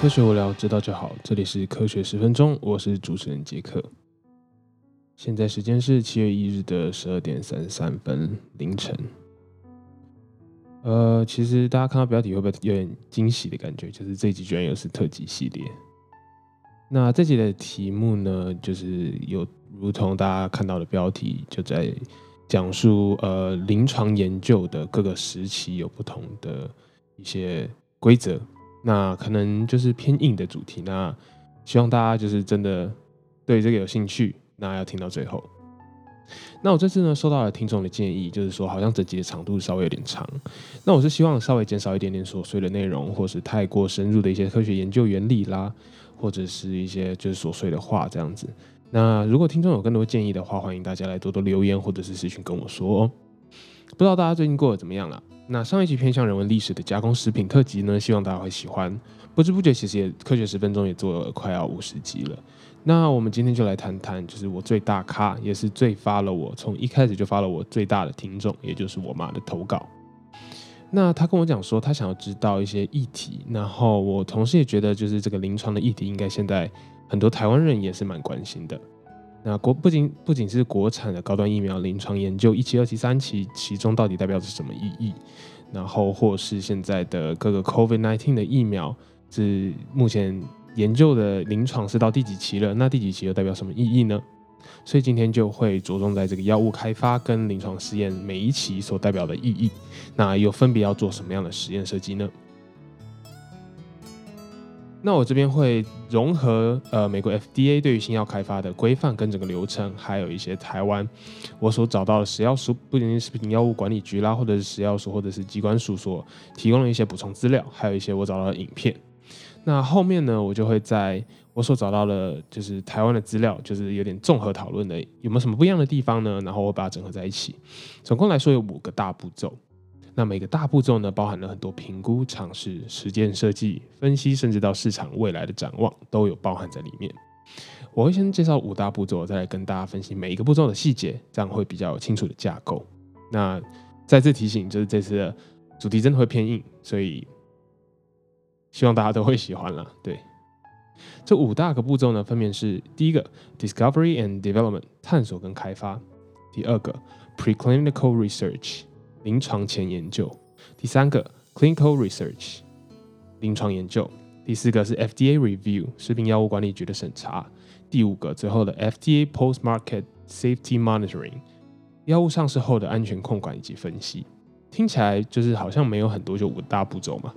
科学无聊，知道就好。这里是科学十分钟，我是主持人杰克。现在时间是七月一日的十二点三十三分凌晨。呃，其实大家看到标题会不会有点惊喜的感觉？就是这集居然又是特辑系列。那这集的题目呢，就是有如同大家看到的标题，就在讲述呃临床研究的各个时期有不同的一些规则。那可能就是偏硬的主题。那希望大家就是真的对这个有兴趣，那要听到最后。那我这次呢收到了听众的建议，就是说好像整集的长度稍微有点长。那我是希望稍微减少一点点琐碎的内容，或是太过深入的一些科学研究原理啦，或者是一些就是琐碎的话这样子。那如果听众有更多建议的话，欢迎大家来多多留言或者是私讯跟我说哦。不知道大家最近过得怎么样了？那上一集偏向人文历史的加工食品特辑呢，希望大家会喜欢。不知不觉其实也科学十分钟也做了快要五十集了。那我们今天就来谈谈，就是我最大咖，也是最发了我从一开始就发了我最大的听众，也就是我妈的投稿。那他跟我讲说，他想要知道一些议题，然后我同时也觉得，就是这个临床的议题，应该现在很多台湾人也是蛮关心的。那国不仅不仅是国产的高端疫苗临床研究一期、二期、三期，其中到底代表着什么意义？然后或是现在的各个 COVID-19 的疫苗，是目前研究的临床是到第几期了？那第几期又代表什么意义呢？所以今天就会着重在这个药物开发跟临床试验每一期所代表的意义，那又分别要做什么样的实验设计呢？那我这边会融合呃美国 FDA 对于新药开发的规范跟整个流程，还有一些台湾我所找到的食药署，不仅仅是食品药物管理局啦，或者是食药署或者是机关署所提供的一些补充资料，还有一些我找到的影片。那后面呢，我就会在我所找到的，就是台湾的资料，就是有点综合讨论的，有没有什么不一样的地方呢？然后我把它整合在一起。总共来说有五个大步骤。那每个大步骤呢，包含了很多评估、尝试、实践、设计、分析，甚至到市场未来的展望，都有包含在里面。我会先介绍五大步骤，再来跟大家分析每一个步骤的细节，这样会比较有清楚的架构。那再次提醒，就是这次的主题真的会偏硬，所以希望大家都会喜欢了。对，这五大个步骤呢，分别是第一个 discovery and development 探索跟开发，第二个 preclinical research。临床前研究，第三个 clinical research，临床研究，第四个是 FDA review，食品药物管理局的审查，第五个最后的 FDA post market safety monitoring，药物上市后的安全控管以及分析。听起来就是好像没有很多，就五大步骤嘛。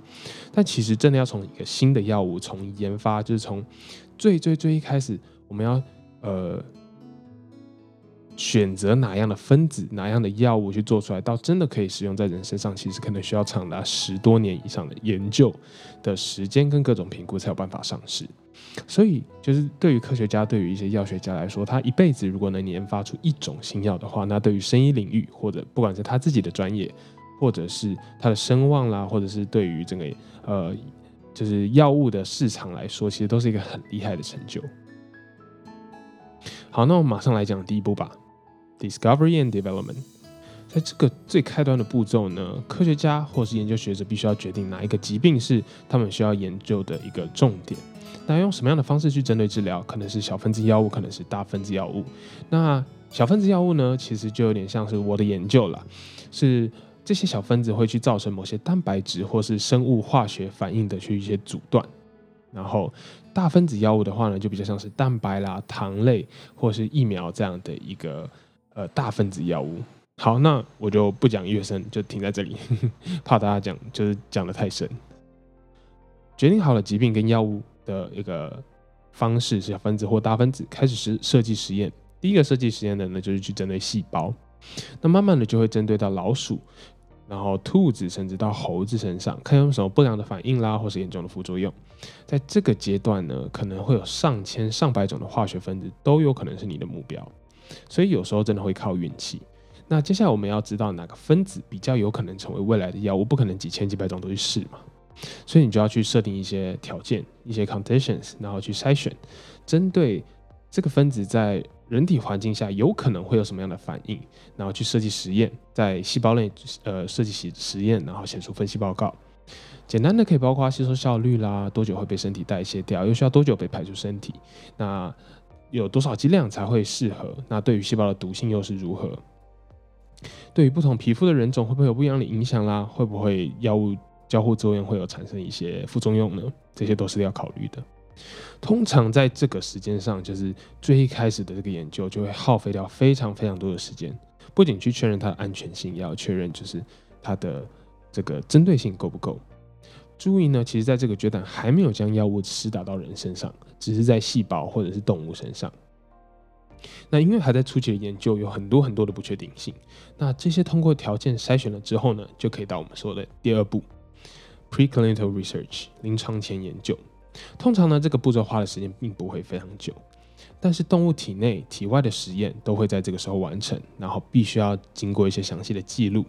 但其实真的要从一个新的药物从研发，就是从最最最一开始，我们要呃。选择哪样的分子、哪样的药物去做出来，到真的可以使用在人身上，其实可能需要长达十多年以上的研究的时间跟各种评估才有办法上市。所以，就是对于科学家、对于一些药学家来说，他一辈子如果能研发出一种新药的话，那对于生医领域，或者不管是他自己的专业，或者是他的声望啦，或者是对于整个呃，就是药物的市场来说，其实都是一个很厉害的成就。好，那我们马上来讲第一步吧。Discovery and development，在这个最开端的步骤呢，科学家或是研究学者必须要决定哪一个疾病是他们需要研究的一个重点。那用什么样的方式去针对治疗？可能是小分子药物，可能是大分子药物。那小分子药物呢，其实就有点像是我的研究了，是这些小分子会去造成某些蛋白质或是生物化学反应的去一些阻断。然后大分子药物的话呢，就比较像是蛋白啦、糖类或是疫苗这样的一个。呃，大分子药物。好，那我就不讲越深，就停在这里，怕大家讲就是讲的太深。决定好了疾病跟药物的一个方式，是小分子或大分子，开始实设计实验。第一个设计实验的呢，就是去针对细胞。那慢慢的就会针对到老鼠，然后兔子，甚至到猴子身上，看有什么不良的反应啦，或是严重的副作用。在这个阶段呢，可能会有上千上百种的化学分子都有可能是你的目标。所以有时候真的会靠运气。那接下来我们要知道哪个分子比较有可能成为未来的药物，不可能几千几百种都去试嘛。所以你就要去设定一些条件、一些 conditions，然后去筛选，针对这个分子在人体环境下有可能会有什么样的反应，然后去设计实验，在细胞内呃设计实实验，然后写出分析报告，简单的可以包括吸收效率啦，多久会被身体代谢掉，又需要多久被排出身体，那有多少剂量才会适合？那对于细胞的毒性又是如何？对于不同皮肤的人种会不会有不一样的影响啦？会不会药物交互作用会有产生一些副作用呢？这些都是要考虑的。通常在这个时间上，就是最一开始的这个研究就会耗费掉非常非常多的时间，不仅去确认它的安全性，也要确认就是它的这个针对性够不够。注意呢，其实在这个阶段还没有将药物施打到人身上，只是在细胞或者是动物身上。那因为还在初期的研究，有很多很多的不确定性。那这些通过条件筛选了之后呢，就可以到我们说的第二步，preclinical research 临床前研究。通常呢，这个步骤花的时间并不会非常久，但是动物体内、体外的实验都会在这个时候完成，然后必须要经过一些详细的记录，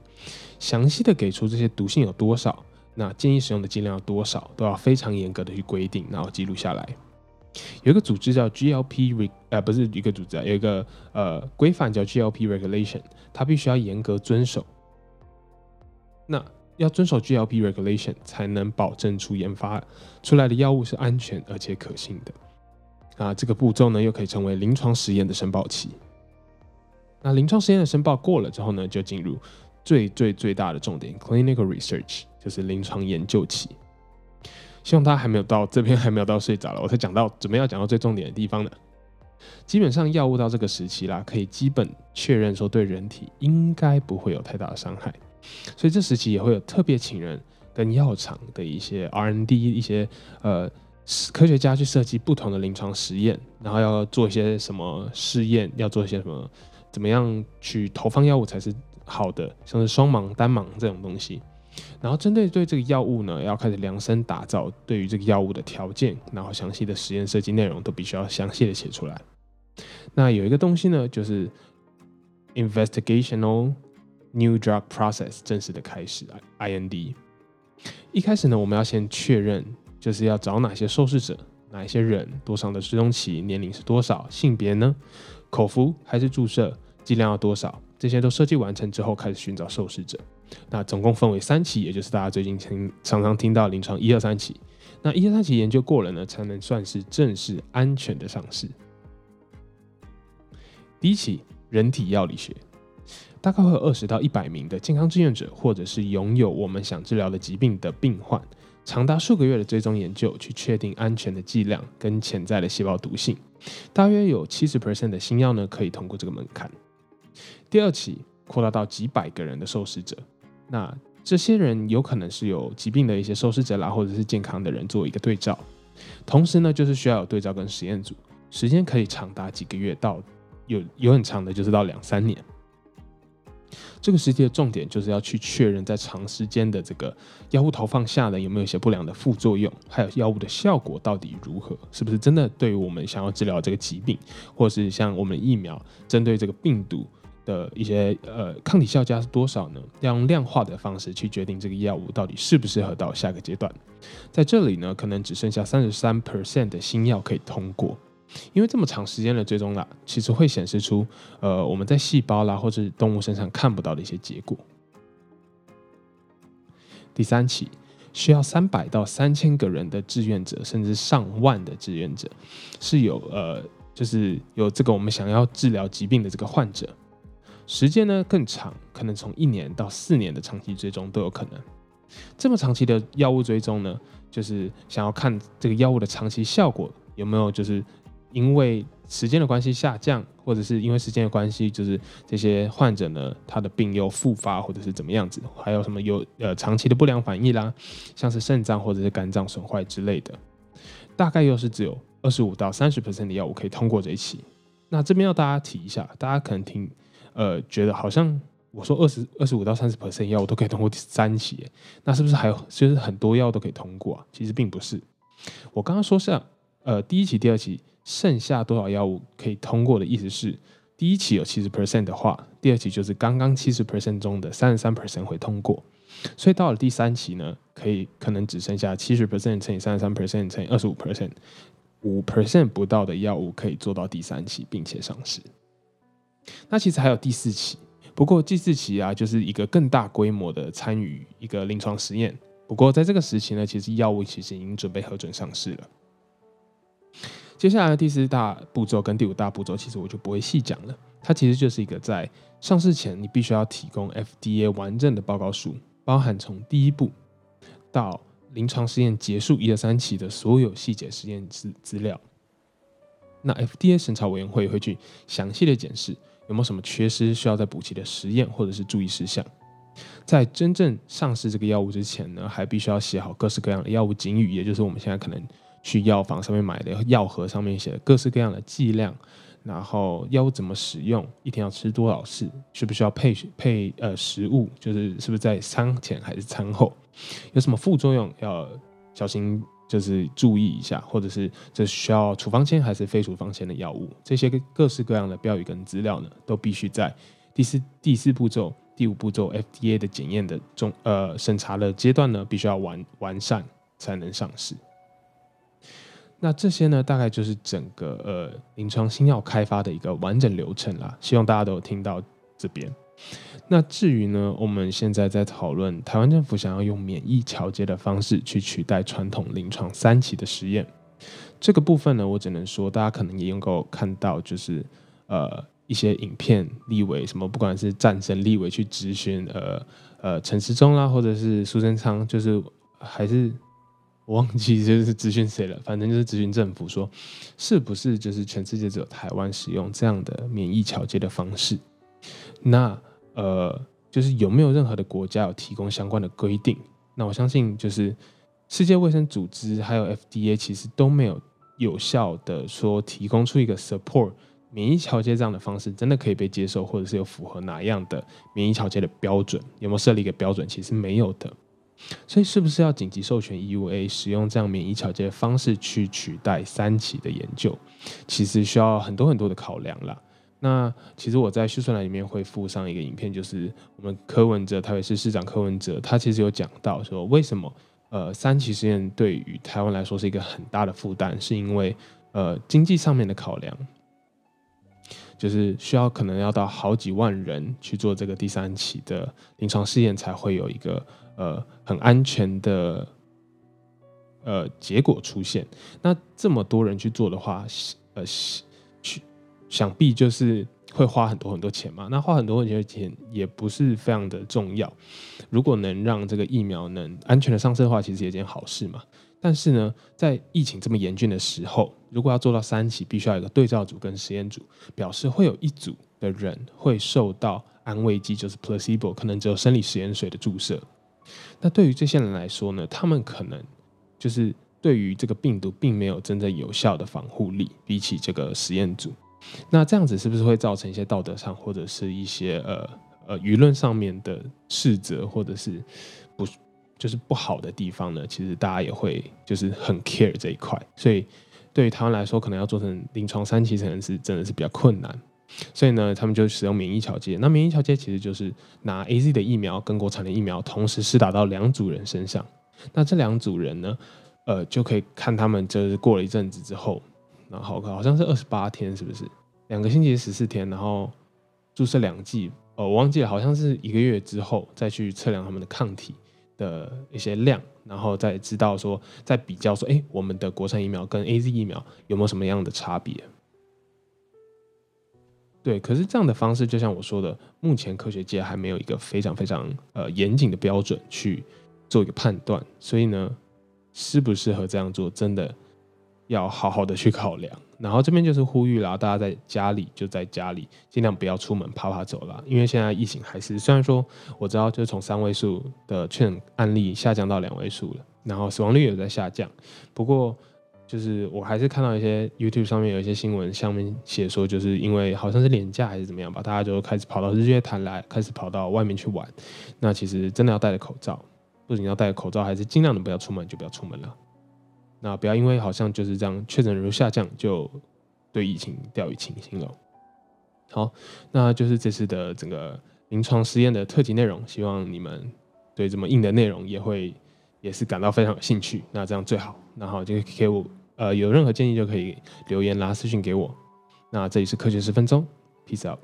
详细的给出这些毒性有多少。那建议使用的剂量要多少，都要非常严格的去规定，然后记录下来。有一个组织叫 GLP，呃，不是一个组织啊，有一个呃规范叫 GLP regulation，它必须要严格遵守。那要遵守 GLP regulation 才能保证出研发出来的药物是安全而且可信的。啊，这个步骤呢，又可以称为临床实验的申报期。那临床实验的申报过了之后呢，就进入最最最大的重点 clinical research。就是临床研究期，希望大家还没有到这边还没有到睡着了，我才讲到准备要讲到最重点的地方呢。基本上药物到这个时期啦，可以基本确认说对人体应该不会有太大的伤害，所以这时期也会有特别请人跟药厂的一些 R&D 一些呃科学家去设计不同的临床实验，然后要做一些什么试验，要做一些什么，怎么样去投放药物才是好的，像是双盲、单盲这种东西。然后针对对这个药物呢，要开始量身打造对于这个药物的条件，然后详细的实验设计内容都必须要详细的写出来。那有一个东西呢，就是 investigational new drug process 正式的开始，IND。一开始呢，我们要先确认，就是要找哪些受试者，哪一些人，多长的追踪期，年龄是多少，性别呢，口服还是注射，剂量要多少，这些都设计完成之后，开始寻找受试者。那总共分为三期，也就是大家最近听常常听到临床一二三期。那一二三期研究过了呢，才能算是正式安全的上市。第一期人体药理学，大概会有二十到一百名的健康志愿者，或者是拥有我们想治疗的疾病的病患，长达数个月的追踪研究，去确定安全的剂量跟潜在的细胞毒性。大约有七十 percent 的新药呢，可以通过这个门槛。第二期扩大到几百个人的受试者。那这些人有可能是有疾病的一些受试者啦，或者是健康的人做一个对照，同时呢，就是需要有对照跟实验组，时间可以长达几个月到有有很长的，就是到两三年。这个实际的重点就是要去确认在长时间的这个药物投放下呢，有没有一些不良的副作用，还有药物的效果到底如何，是不是真的对于我们想要治疗这个疾病，或是像我们疫苗针对这个病毒。的一些呃抗体效价是多少呢？要用量化的方式去决定这个药物到底适不适合到下个阶段。在这里呢，可能只剩下三十三 percent 的新药可以通过，因为这么长时间的追踪啦，其实会显示出呃我们在细胞啦或者动物身上看不到的一些结果。第三期需要三百到三千个人的志愿者，甚至上万的志愿者，是有呃就是有这个我们想要治疗疾病的这个患者。时间呢更长，可能从一年到四年的长期追踪都有可能。这么长期的药物追踪呢，就是想要看这个药物的长期效果有没有，就是因为时间的关系下降，或者是因为时间的关系，就是这些患者呢他的病又复发，或者是怎么样子，还有什么有呃长期的不良反应啦，像是肾脏或者是肝脏损坏之类的，大概又是只有二十五到三十 percent 的药物可以通过这一期。那这边要大家提一下，大家可能听。呃，觉得好像我说二十二十五到三十 percent 药物都可以通过第三期，那是不是还有就是很多药都可以通过啊？其实并不是。我刚刚说是呃第一期、第二期剩下多少药物可以通过的意思是，第一期有七十 percent 的话，第二期就是刚刚七十 percent 中的三十三 percent 会通过，所以到了第三期呢，可以可能只剩下七十 percent 乘以三十三 percent 乘以二十五 percent，五 percent 不到的药物可以做到第三期并且上市。那其实还有第四期，不过第四期啊，就是一个更大规模的参与一个临床实验，不过在这个时期呢，其实药物其实已经准备核准上市了。接下来的第四大步骤跟第五大步骤，其实我就不会细讲了。它其实就是一个在上市前你必须要提供 FDA 完整的报告书，包含从第一步到临床试验结束一二三期的所有细节实验资资料。那 FDA 审查委员会会去详细的检视有没有什么缺失需要再补齐的实验或者是注意事项。在真正上市这个药物之前呢，还必须要写好各式各样的药物警语，也就是我们现在可能去药房上面买的药盒上面写的各式各样的剂量，然后药物怎么使用，一天要吃多少次，需不需要配配呃食物，就是是不是在餐前还是餐后，有什么副作用要小心。就是注意一下，或者是这需要处方签还是非处方签的药物，这些各式各样的标语跟资料呢，都必须在第四第四步骤、第五步骤 FDA 的检验的中呃审查的阶段呢，必须要完完善才能上市。那这些呢，大概就是整个呃临床新药开发的一个完整流程啦。希望大家都有听到这边。那至于呢，我们现在在讨论台湾政府想要用免疫桥接的方式去取代传统临床三期的实验，这个部分呢，我只能说大家可能也能够看到，就是呃一些影片立委什么，不管是战争立委去咨询呃呃陈时中啦，或者是苏贞昌，就是还是我忘记就是 咨询谁了，反正就是咨询政府说，是不是就是全世界只有台湾使用这样的免疫桥接的方式？那呃，就是有没有任何的国家有提供相关的规定？那我相信，就是世界卫生组织还有 FDA 其实都没有有效的说提供出一个 support 免疫桥接这样的方式，真的可以被接受，或者是有符合哪样的免疫桥接的标准？有没有设立一个标准？其实没有的。所以，是不是要紧急授权 EUA 使用这样免疫桥接的方式去取代三期的研究？其实需要很多很多的考量了。那其实我在叙述栏里面会附上一个影片，就是我们柯文哲，台北市市长柯文哲，他其实有讲到说，为什么呃三期实验对于台湾来说是一个很大的负担，是因为呃经济上面的考量，就是需要可能要到好几万人去做这个第三期的临床试验，才会有一个呃很安全的呃结果出现。那这么多人去做的话，呃。想必就是会花很多很多钱嘛，那花很多很多钱也不是非常的重要。如果能让这个疫苗能安全的上市的话，其实也是件好事嘛。但是呢，在疫情这么严峻的时候，如果要做到三期，必须要有一个对照组跟实验组，表示会有一组的人会受到安慰剂，就是 placebo，可能只有生理实验水的注射。那对于这些人来说呢，他们可能就是对于这个病毒并没有真正有效的防护力，比起这个实验组。那这样子是不是会造成一些道德上或者是一些呃呃舆论上面的斥责，或者是不就是不好的地方呢？其实大家也会就是很 care 这一块，所以对于台湾来说，可能要做成临床三期，可能是真的是比较困难。所以呢，他们就使用免疫桥接。那免疫桥接其实就是拿 A Z 的疫苗跟国产的疫苗同时施打到两组人身上。那这两组人呢，呃，就可以看他们就是过了一阵子之后。然后好像是二十八天，是不是两个星期十四天？然后注射两剂，呃，我忘记了，好像是一个月之后再去测量他们的抗体的一些量，然后再知道说，再比较说，哎，我们的国产疫苗跟 A Z 疫苗有没有什么样的差别？对，可是这样的方式，就像我说的，目前科学界还没有一个非常非常呃严谨的标准去做一个判断，所以呢，适不适合这样做，真的。要好好的去考量，然后这边就是呼吁啦，大家在家里就在家里，尽量不要出门，啪啪走了。因为现在疫情还是，虽然说我知道就是从三位数的确诊案例下降到两位数了，然后死亡率也在下降。不过就是我还是看到一些 YouTube 上面有一些新闻，上面写说就是因为好像是廉价还是怎么样吧，大家就开始跑到日月潭来，开始跑到外面去玩。那其实真的要戴着口罩，不仅要戴着口罩，还是尽量的不要出门，就不要出门了。那不要因为好像就是这样，确诊人数下降就对疫情掉以轻心了。好，那就是这次的整个临床实验的特辑内容，希望你们对这么硬的内容也会也是感到非常有兴趣。那这样最好，然后就给我呃有任何建议就可以留言啦、私信给我。那这里是科学十分钟，peace out。